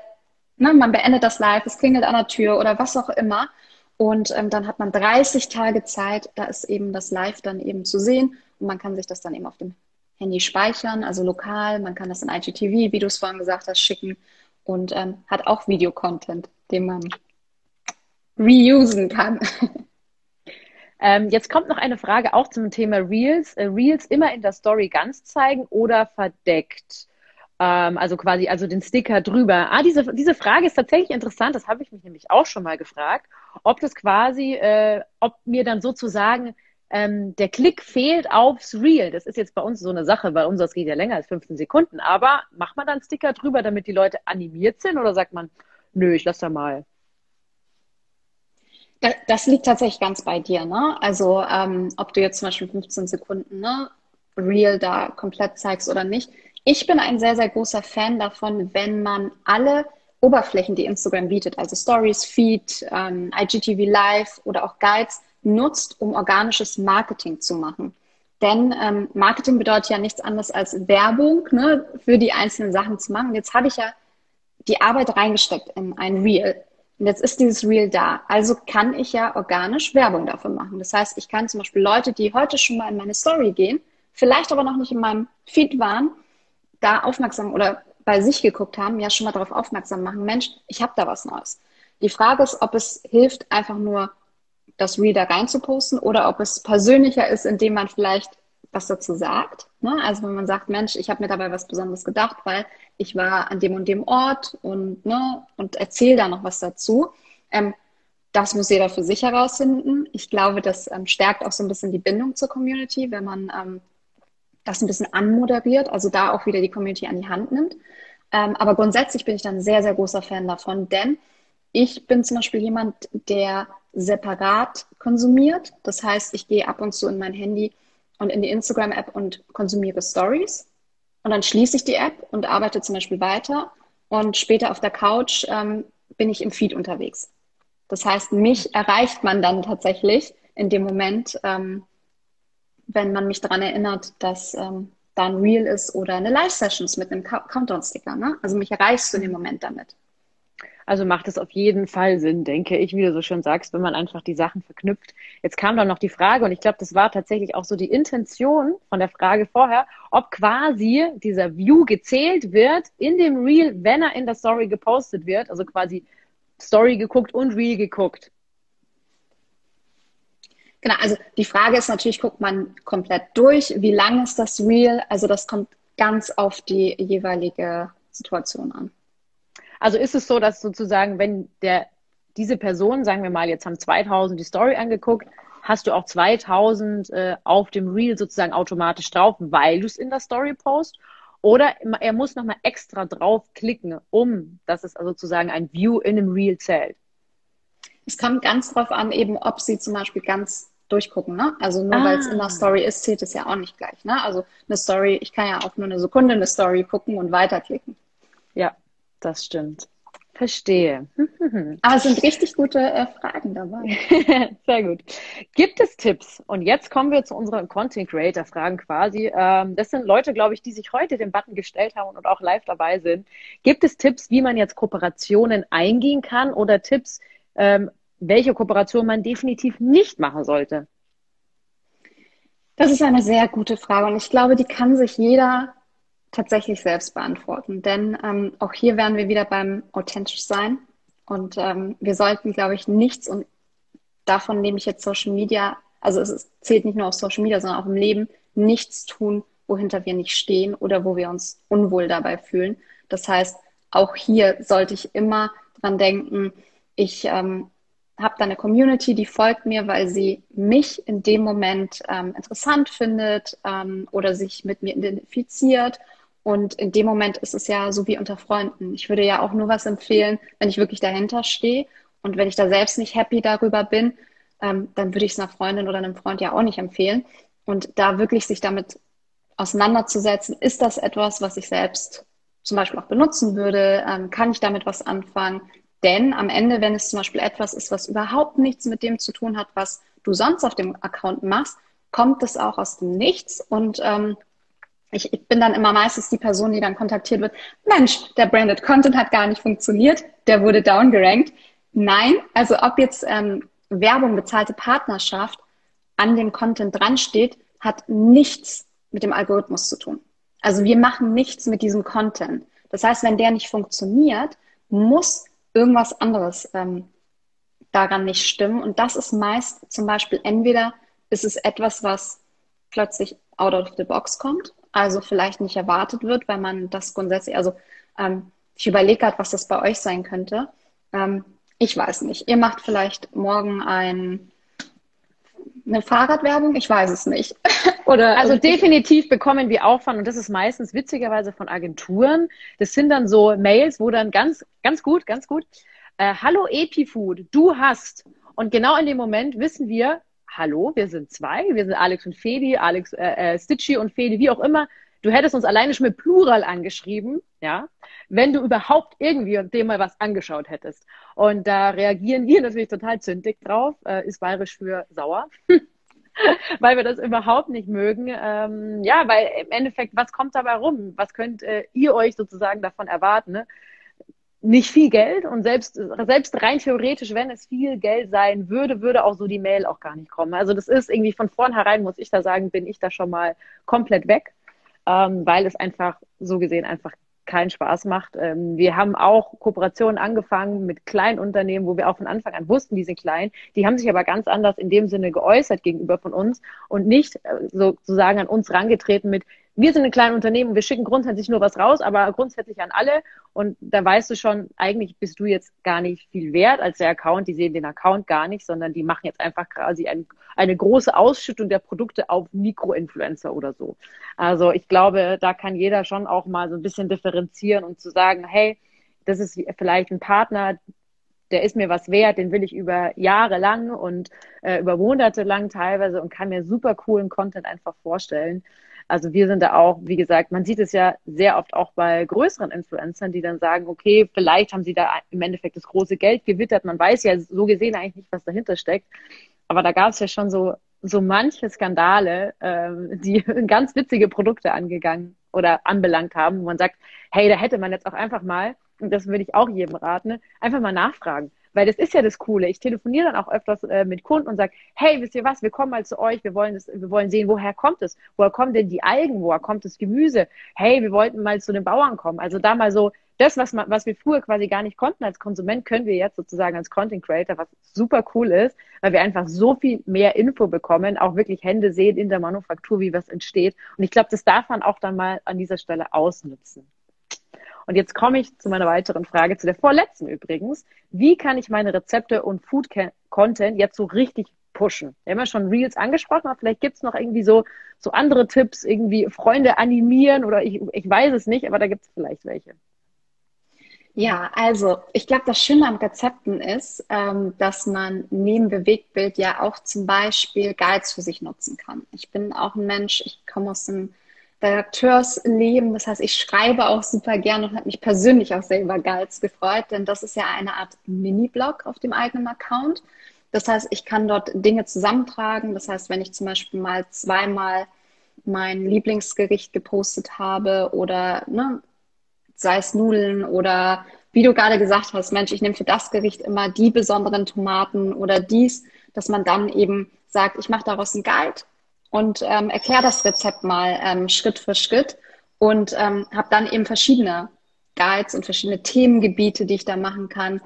[SPEAKER 2] ne, man beendet das Live, es klingelt an der Tür oder was auch immer. Und ähm, dann hat man 30 Tage Zeit, da ist eben das Live dann eben zu sehen und man kann sich das dann eben auf dem Handy speichern, also lokal. Man kann das in IGTV, wie du es vorhin gesagt hast, schicken und ähm, hat auch Videocontent, den man reusen kann. [laughs]
[SPEAKER 1] Ähm, jetzt kommt noch eine Frage auch zum Thema Reels. Äh, Reels immer in der Story ganz zeigen oder verdeckt? Ähm, also quasi, also den Sticker drüber. Ah, diese, diese Frage ist tatsächlich interessant. Das habe ich mich nämlich auch schon mal gefragt, ob das quasi, äh, ob mir dann sozusagen ähm, der Klick fehlt aufs Reel. Das ist jetzt bei uns so eine Sache, bei uns das geht ja länger als 15 Sekunden. Aber macht man dann Sticker drüber, damit die Leute animiert sind oder sagt man, nö, ich lass da mal?
[SPEAKER 2] Das liegt tatsächlich ganz bei dir, ne? Also ähm, ob du jetzt zum Beispiel 15 Sekunden ne, Real da komplett zeigst oder nicht. Ich bin ein sehr, sehr großer Fan davon, wenn man alle Oberflächen, die Instagram bietet, also Stories, Feed, ähm, IGTV Live oder auch Guides, nutzt, um organisches Marketing zu machen. Denn ähm, Marketing bedeutet ja nichts anderes als Werbung ne, für die einzelnen Sachen zu machen. Jetzt habe ich ja die Arbeit reingesteckt in ein Reel. Und jetzt ist dieses Reel da. Also kann ich ja organisch Werbung dafür machen. Das heißt, ich kann zum Beispiel Leute, die heute schon mal in meine Story gehen, vielleicht aber noch nicht in meinem Feed waren, da aufmerksam oder bei sich geguckt haben, ja schon mal darauf aufmerksam machen, Mensch, ich habe da was Neues. Die Frage ist, ob es hilft, einfach nur das Reel da rein zu posten oder ob es persönlicher ist, indem man vielleicht was dazu sagt. Ne? Also wenn man sagt, Mensch, ich habe mir dabei was Besonderes gedacht, weil ich war an dem und dem Ort und, ne, und erzähle da noch was dazu. Ähm, das muss jeder für sich herausfinden. Ich glaube, das ähm, stärkt auch so ein bisschen die Bindung zur Community, wenn man ähm, das ein bisschen anmoderiert, also da auch wieder die Community an die Hand nimmt. Ähm, aber grundsätzlich bin ich dann sehr, sehr großer Fan davon, denn ich bin zum Beispiel jemand, der separat konsumiert. Das heißt, ich gehe ab und zu in mein Handy und in die Instagram-App und konsumiere Stories. Und dann schließe ich die App und arbeite zum Beispiel weiter. Und später auf der Couch ähm, bin ich im Feed unterwegs. Das heißt, mich erreicht man dann tatsächlich in dem Moment, ähm, wenn man mich daran erinnert, dass ähm, da ein Reel ist oder eine Live-Sessions mit einem Countdown-Sticker. Ne? Also mich erreichst du in dem Moment damit.
[SPEAKER 1] Also macht es auf jeden Fall Sinn, denke ich, wie du so schön sagst, wenn man einfach die Sachen verknüpft. Jetzt kam dann noch die Frage, und ich glaube, das war tatsächlich auch so die Intention von der Frage vorher, ob quasi dieser View gezählt wird in dem Reel, wenn er in der Story gepostet wird. Also quasi Story geguckt und Reel geguckt.
[SPEAKER 2] Genau, also die Frage ist natürlich, guckt man komplett durch, wie lang ist das Reel? Also das kommt ganz auf die jeweilige Situation an.
[SPEAKER 1] Also ist es so, dass sozusagen, wenn der, diese Person, sagen wir mal, jetzt haben 2000 die Story angeguckt, hast du auch 2000 äh, auf dem Reel sozusagen automatisch drauf, weil du es in der Story post? Oder er muss nochmal extra draufklicken, um, dass es also sozusagen ein View in einem Reel zählt?
[SPEAKER 2] Es kommt ganz drauf an, eben, ob sie zum Beispiel ganz durchgucken. Ne? Also nur ah. weil es in der Story ist, zählt es ja auch nicht gleich. Ne? Also eine Story, ich kann ja auch nur eine Sekunde eine Story gucken und weiterklicken.
[SPEAKER 1] Das stimmt. Verstehe. [laughs]
[SPEAKER 2] Aber es sind richtig gute äh, Fragen dabei. [laughs]
[SPEAKER 1] Sehr gut. Gibt es Tipps? Und jetzt kommen wir zu unseren Content Creator Fragen quasi. Ähm, das sind Leute, glaube ich, die sich heute den Button gestellt haben und auch live dabei sind. Gibt es Tipps, wie man jetzt Kooperationen eingehen kann oder Tipps, ähm, welche Kooperation man definitiv nicht machen sollte?
[SPEAKER 2] Das ist eine sehr gute Frage und ich glaube, die kann sich jeder tatsächlich selbst beantworten. Denn ähm, auch hier werden wir wieder beim authentisch sein. Und ähm, wir sollten, glaube ich, nichts und davon nehme ich jetzt Social Media, also es zählt nicht nur auf Social Media, sondern auch im Leben, nichts tun, wohinter wir nicht stehen oder wo wir uns unwohl dabei fühlen. Das heißt, auch hier sollte ich immer dran denken, ich ähm, habe da eine Community, die folgt mir, weil sie mich in dem Moment ähm, interessant findet ähm, oder sich mit mir identifiziert und in dem Moment ist es ja so wie unter Freunden. Ich würde ja auch nur was empfehlen, wenn ich wirklich dahinter stehe. Und wenn ich da selbst nicht happy darüber bin, ähm, dann würde ich es einer Freundin oder einem Freund ja auch nicht empfehlen. Und da wirklich sich damit auseinanderzusetzen, ist das etwas, was ich selbst zum Beispiel auch benutzen würde? Ähm, kann ich damit was anfangen? Denn am Ende, wenn es zum Beispiel etwas ist, was überhaupt nichts mit dem zu tun hat, was du sonst auf dem Account machst, kommt es auch aus dem Nichts und ähm, ich, ich bin dann immer meistens die Person, die dann kontaktiert wird. Mensch, der Branded Content hat gar nicht funktioniert, der wurde downgerankt. Nein, also ob jetzt ähm, Werbung, bezahlte Partnerschaft an dem Content dran steht, hat nichts mit dem Algorithmus zu tun. Also wir machen nichts mit diesem Content. Das heißt, wenn der nicht funktioniert, muss irgendwas anderes ähm, daran nicht stimmen. Und das ist meist zum Beispiel entweder ist es etwas, was plötzlich out of the box kommt also vielleicht nicht erwartet wird, weil man das grundsätzlich, also ähm, ich überlege gerade, was das bei euch sein könnte. Ähm, ich weiß nicht. Ihr macht vielleicht morgen ein, eine Fahrradwerbung? Ich weiß es nicht. [laughs]
[SPEAKER 1] Oder also definitiv bekommen wir Aufwand und das ist meistens witzigerweise von Agenturen. Das sind dann so Mails, wo dann ganz, ganz gut, ganz gut. Äh, Hallo Epifood, du hast. Und genau in dem Moment wissen wir, hallo, wir sind zwei, wir sind Alex und Feli, Alex, äh, äh, Stitchy und Feli, wie auch immer. Du hättest uns alleine schon mit Plural angeschrieben, ja, wenn du überhaupt irgendwie dem mal was angeschaut hättest. Und da reagieren wir natürlich total zündig drauf, äh, ist bayerisch für sauer. [laughs] weil wir das überhaupt nicht mögen. Ähm, ja, weil im Endeffekt, was kommt dabei rum? Was könnt äh, ihr euch sozusagen davon erwarten? Ne? Nicht viel Geld und selbst, selbst rein theoretisch, wenn es viel Geld sein würde, würde auch so die Mail auch gar nicht kommen. Also das ist irgendwie von vornherein, muss ich da sagen, bin ich da schon mal komplett weg, ähm, weil es einfach so gesehen einfach keinen Spaß macht. Ähm, wir haben auch Kooperationen angefangen mit kleinen Unternehmen, wo wir auch von Anfang an wussten, die sind klein. Die haben sich aber ganz anders in dem Sinne geäußert gegenüber von uns und nicht äh, sozusagen an uns rangetreten mit, wir sind ein kleines Unternehmen, wir schicken grundsätzlich nur was raus, aber grundsätzlich an alle. Und da weißt du schon, eigentlich bist du jetzt gar nicht viel wert als der Account. Die sehen den Account gar nicht, sondern die machen jetzt einfach quasi ein, eine große Ausschüttung der Produkte auf Mikroinfluencer oder so. Also ich glaube, da kann jeder schon auch mal so ein bisschen differenzieren und zu sagen, hey, das ist vielleicht ein Partner, der ist mir was wert, den will ich über Jahre lang und äh, über Monate lang teilweise und kann mir super coolen Content einfach vorstellen. Also wir sind da auch, wie gesagt, man sieht es ja sehr oft auch bei größeren Influencern, die dann sagen, okay, vielleicht haben sie da im Endeffekt das große Geld gewittert. Man weiß ja so gesehen eigentlich nicht, was dahinter steckt. Aber da gab es ja schon so so manche Skandale, ähm, die [laughs] ganz witzige Produkte angegangen oder anbelangt haben, wo man sagt, hey, da hätte man jetzt auch einfach mal, und das würde ich auch jedem raten, einfach mal nachfragen. Weil das ist ja das Coole. Ich telefoniere dann auch öfters äh, mit Kunden und sage, hey, wisst ihr was, wir kommen mal zu euch, wir wollen, das, wir wollen sehen, woher kommt es? Woher kommen denn die Algen? Woher kommt das Gemüse? Hey, wir wollten mal zu den Bauern kommen. Also da mal so, das, was, man, was wir früher quasi gar nicht konnten als Konsument, können wir jetzt sozusagen als Content Creator, was super cool ist, weil wir einfach so viel mehr Info bekommen, auch wirklich Hände sehen in der Manufaktur, wie was entsteht. Und ich glaube, das darf man auch dann mal an dieser Stelle ausnutzen. Und jetzt komme ich zu meiner weiteren Frage, zu der vorletzten übrigens. Wie kann ich meine Rezepte und Food-Content jetzt so richtig pushen? Wir haben ja schon Reels angesprochen, aber vielleicht gibt es noch irgendwie so, so andere Tipps, irgendwie Freunde animieren oder ich, ich weiß es nicht, aber da gibt es vielleicht welche.
[SPEAKER 2] Ja, also ich glaube, das Schöne an Rezepten ist, ähm, dass man neben Bewegtbild ja auch zum Beispiel Guides für sich nutzen kann. Ich bin auch ein Mensch, ich komme aus dem Redakteursleben. Das heißt, ich schreibe auch super gern und habe mich persönlich auch sehr über Guides gefreut, denn das ist ja eine Art Mini-Blog auf dem eigenen Account. Das heißt, ich kann dort Dinge zusammentragen. Das heißt, wenn ich zum Beispiel mal zweimal mein Lieblingsgericht gepostet habe oder ne, sei es Nudeln oder wie du gerade gesagt hast, Mensch, ich nehme für das Gericht immer die besonderen Tomaten oder dies, dass man dann eben sagt, ich mache daraus einen Guide und ähm, erkläre das Rezept mal ähm, Schritt für Schritt. Und ähm, habe dann eben verschiedene Guides und verschiedene Themengebiete, die ich da machen kann.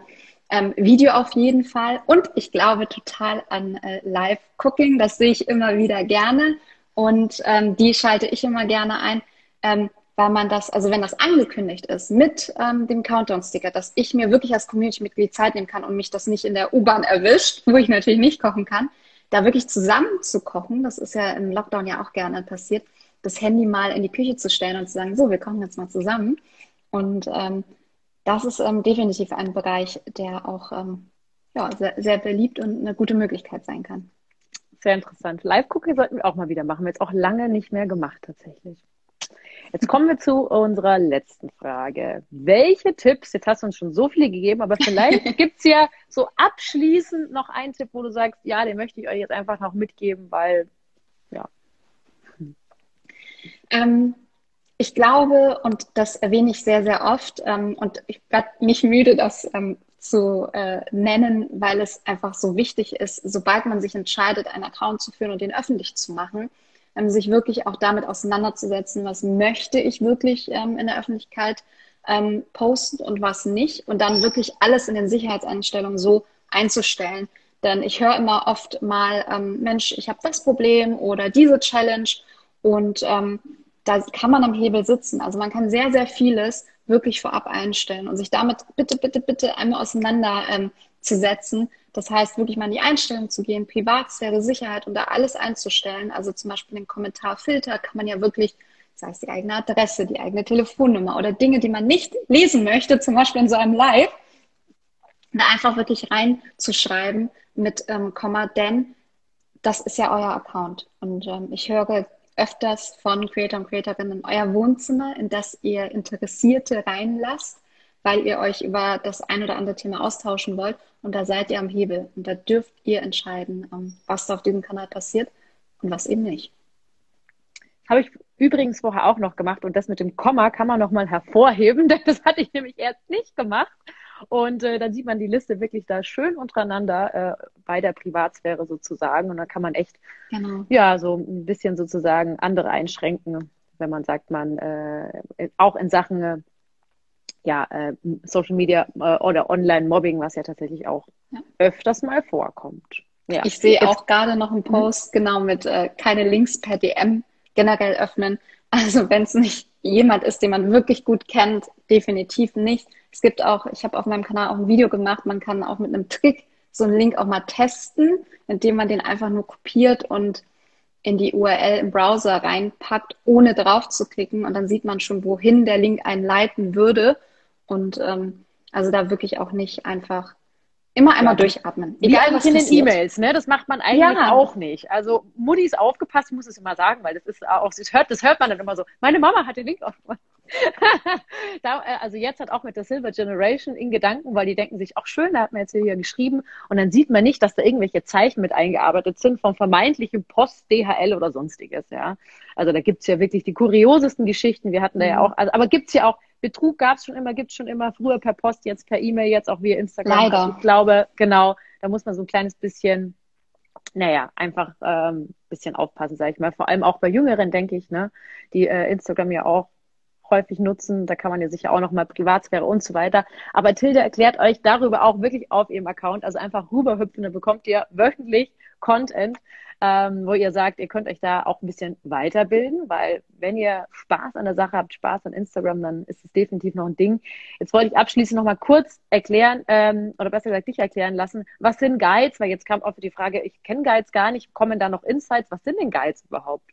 [SPEAKER 2] Ähm, Video auf jeden Fall. Und ich glaube total an äh, Live-Cooking, das sehe ich immer wieder gerne. Und ähm, die schalte ich immer gerne ein, ähm, weil man das, also wenn das angekündigt ist mit ähm, dem Countdown-Sticker, dass ich mir wirklich als Community-Mitglied Zeit nehmen kann und mich das nicht in der U-Bahn erwischt, [laughs] wo ich natürlich nicht kochen kann, da wirklich zusammen zu kochen, das ist ja im Lockdown ja auch gerne passiert, das Handy mal in die Küche zu stellen und zu sagen, so, wir kochen jetzt mal zusammen. Und ähm, das ist ähm, definitiv ein Bereich, der auch ähm, ja, sehr, sehr beliebt und eine gute Möglichkeit sein kann.
[SPEAKER 1] Sehr interessant. Live-Cooking sollten wir auch mal wieder machen. Wir jetzt auch lange nicht mehr gemacht tatsächlich. Jetzt kommen wir zu unserer letzten Frage. Welche Tipps, jetzt hast du uns schon so viele gegeben, aber vielleicht [laughs] gibt es ja so abschließend noch einen Tipp, wo du sagst, ja, den möchte ich euch jetzt einfach noch mitgeben, weil, ja.
[SPEAKER 2] Ähm, ich glaube, und das erwähne ich sehr, sehr oft, ähm, und ich werde nicht müde, das ähm, zu äh, nennen, weil es einfach so wichtig ist, sobald man sich entscheidet, einen Account zu führen und den öffentlich zu machen, ähm, sich wirklich auch damit auseinanderzusetzen, was möchte ich wirklich ähm, in der Öffentlichkeit ähm, posten und was nicht und dann wirklich alles in den Sicherheitseinstellungen so einzustellen. Denn ich höre immer oft mal, ähm, Mensch, ich habe das Problem oder diese Challenge und ähm, da kann man am Hebel sitzen. Also man kann sehr, sehr vieles wirklich vorab einstellen und sich damit bitte, bitte, bitte einmal auseinanderzusetzen, ähm, das heißt, wirklich mal in die Einstellung zu gehen, Privatsphäre, Sicherheit und da alles einzustellen. Also zum Beispiel den Kommentarfilter kann man ja wirklich, sei es die eigene Adresse, die eigene Telefonnummer oder Dinge, die man nicht lesen möchte, zum Beispiel in so einem Live, da einfach wirklich reinzuschreiben mit ähm, Komma, denn das ist ja euer Account. Und ähm, ich höre öfters von Creator und Creatorinnen euer Wohnzimmer, in das ihr Interessierte reinlasst weil ihr euch über das ein oder andere Thema austauschen wollt. Und da seid ihr am Hebel. Und da dürft ihr entscheiden, ähm, was da auf diesem Kanal passiert und was eben nicht.
[SPEAKER 1] Habe ich übrigens vorher auch noch gemacht. Und das mit dem Komma kann man nochmal hervorheben, [laughs] denn das hatte ich nämlich erst nicht gemacht. Und äh, dann sieht man die Liste wirklich da schön untereinander äh, bei der Privatsphäre sozusagen. Und da kann man echt genau. ja so ein bisschen sozusagen andere einschränken, wenn man sagt, man äh, auch in Sachen äh, ja, äh, Social Media äh, oder Online-Mobbing, was ja tatsächlich auch ja. öfters mal vorkommt.
[SPEAKER 2] Ja. Ich sehe auch gerade noch einen. Post, mhm. genau, mit äh, keine Links per DM generell öffnen. [laughs] Also wenn es nicht jemand ist, den man wirklich gut kennt, definitiv nicht. Es gibt auch, ich habe auf meinem Kanal auch ein Video gemacht, man kann auch mit einem Trick so einen Link auch mal testen, indem man den einfach nur kopiert und in die URL im Browser reinpackt, ohne drauf zu klicken. Und dann sieht man schon, wohin der Link einen leiten würde. Und ähm, also da wirklich auch nicht einfach immer einmal ja. durchatmen.
[SPEAKER 1] Egal was in den E-Mails, ne? Das macht man eigentlich ja. auch nicht. Also Mutti ist aufgepasst, ich muss es immer sagen, weil das ist auch, das hört, das hört man dann immer so. Meine Mama hat den Link aufgemacht. [laughs] da, äh, also jetzt hat auch mit der Silver Generation in Gedanken, weil die denken sich, auch schön, da hat man jetzt hier geschrieben und dann sieht man nicht, dass da irgendwelche Zeichen mit eingearbeitet sind vom vermeintlichen Post, DHL oder sonstiges, ja. Also da gibt's ja wirklich die kuriosesten Geschichten. Wir hatten da ja mhm. auch, also, aber gibt's ja auch, Betrug gab's schon immer, gibt's schon immer, früher per Post, jetzt per E-Mail, jetzt auch via Instagram.
[SPEAKER 2] Leider. Also
[SPEAKER 1] ich glaube, genau, da muss man so ein kleines bisschen naja, einfach ähm, bisschen aufpassen, sage ich mal. Vor allem auch bei Jüngeren, denke ich, ne, die äh, Instagram ja auch häufig nutzen. Da kann man ja sicher auch nochmal Privatsphäre und so weiter. Aber Tilde erklärt euch darüber auch wirklich auf ihrem Account. Also einfach rüberhüpfen, dann bekommt ihr wöchentlich Content ähm, wo ihr sagt, ihr könnt euch da auch ein bisschen weiterbilden, weil wenn ihr Spaß an der Sache habt, Spaß an Instagram, dann ist es definitiv noch ein Ding. Jetzt wollte ich abschließend noch mal kurz erklären, ähm, oder besser gesagt dich erklären lassen, was sind Guides? Weil jetzt kam oft die Frage, ich kenne Guides gar nicht, kommen da noch Insights? Was sind denn Guides überhaupt?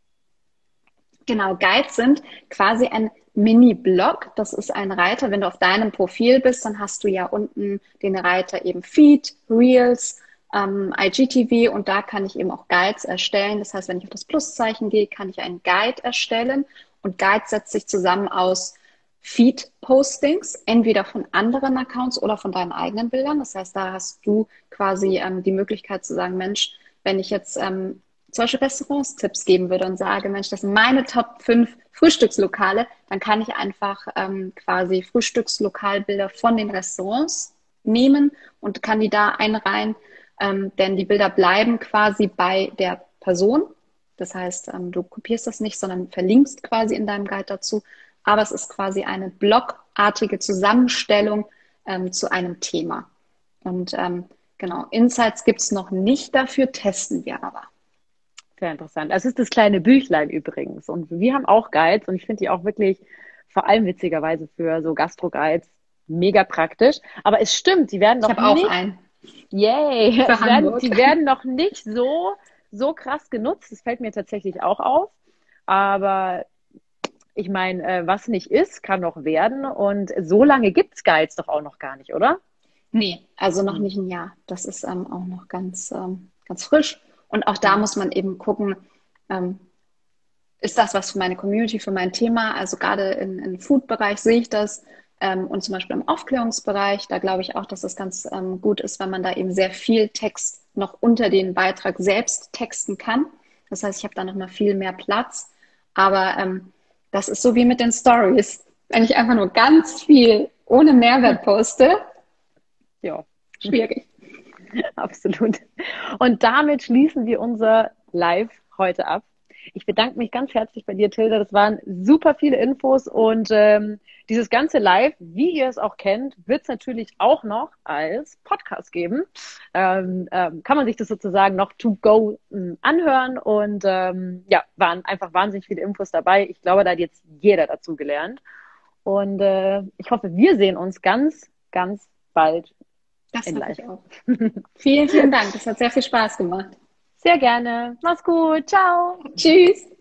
[SPEAKER 2] Genau, Guides sind quasi ein Mini-Blog. Das ist ein Reiter. Wenn du auf deinem Profil bist, dann hast du ja unten den Reiter eben Feed, Reels, ähm, IGTV und da kann ich eben auch Guides erstellen. Das heißt, wenn ich auf das Pluszeichen gehe, kann ich einen Guide erstellen und Guide setzt sich zusammen aus Feed-Postings, entweder von anderen Accounts oder von deinen eigenen Bildern. Das heißt, da hast du quasi ähm, die Möglichkeit zu sagen, Mensch, wenn ich jetzt ähm, zum Beispiel Restaurants-Tipps geben würde und sage, Mensch, das sind meine Top 5 Frühstückslokale, dann kann ich einfach ähm, quasi Frühstückslokalbilder von den Restaurants nehmen und kann die da einreihen ähm, denn die Bilder bleiben quasi bei der Person. Das heißt, ähm, du kopierst das nicht, sondern verlinkst quasi in deinem Guide dazu. Aber es ist quasi eine blogartige Zusammenstellung ähm, zu einem Thema. Und ähm, genau, Insights gibt es noch nicht dafür, testen wir aber.
[SPEAKER 1] Sehr interessant. Das ist das kleine Büchlein übrigens. Und wir haben auch Guides und ich finde die auch wirklich, vor allem witzigerweise für so Gastro-Guides, mega praktisch. Aber es stimmt, die werden noch
[SPEAKER 2] ich nicht. Auch einen.
[SPEAKER 1] Yay! Die werden, die werden noch nicht so, so krass genutzt. Das fällt mir tatsächlich auch auf. Aber ich meine, äh, was nicht ist, kann noch werden. Und so lange gibt es Guides doch auch noch gar nicht, oder?
[SPEAKER 2] Nee, also noch nicht ein Jahr. Das ist ähm, auch noch ganz, ähm, ganz frisch. Und auch da muss man eben gucken, ähm, ist das was für meine Community, für mein Thema? Also gerade im Food-Bereich sehe ich das. Ähm, und zum Beispiel im Aufklärungsbereich, da glaube ich auch, dass es ganz ähm, gut ist, wenn man da eben sehr viel Text noch unter den Beitrag selbst texten kann. Das heißt, ich habe da noch mal viel mehr Platz. Aber ähm, das ist so wie mit den Stories. Wenn ich einfach nur ganz viel ohne Mehrwert poste, [laughs]
[SPEAKER 1] ja, schwierig. [laughs] Absolut. Und damit schließen wir unser Live heute ab. Ich bedanke mich ganz herzlich bei dir, Tilda. Das waren super viele Infos und ähm, dieses ganze Live, wie ihr es auch kennt, wird es natürlich auch noch als Podcast geben. Ähm, ähm, kann man sich das sozusagen noch to go ähm, anhören und ähm, ja, waren einfach wahnsinnig viele Infos dabei. Ich glaube, da hat jetzt jeder dazu gelernt. Und äh, ich hoffe, wir sehen uns ganz, ganz bald
[SPEAKER 2] das in Live. Auch. [laughs] vielen, vielen Dank. Das hat sehr viel Spaß gemacht.
[SPEAKER 1] Sehr gerne. Mach's gut. Ciao.
[SPEAKER 2] Tschüss.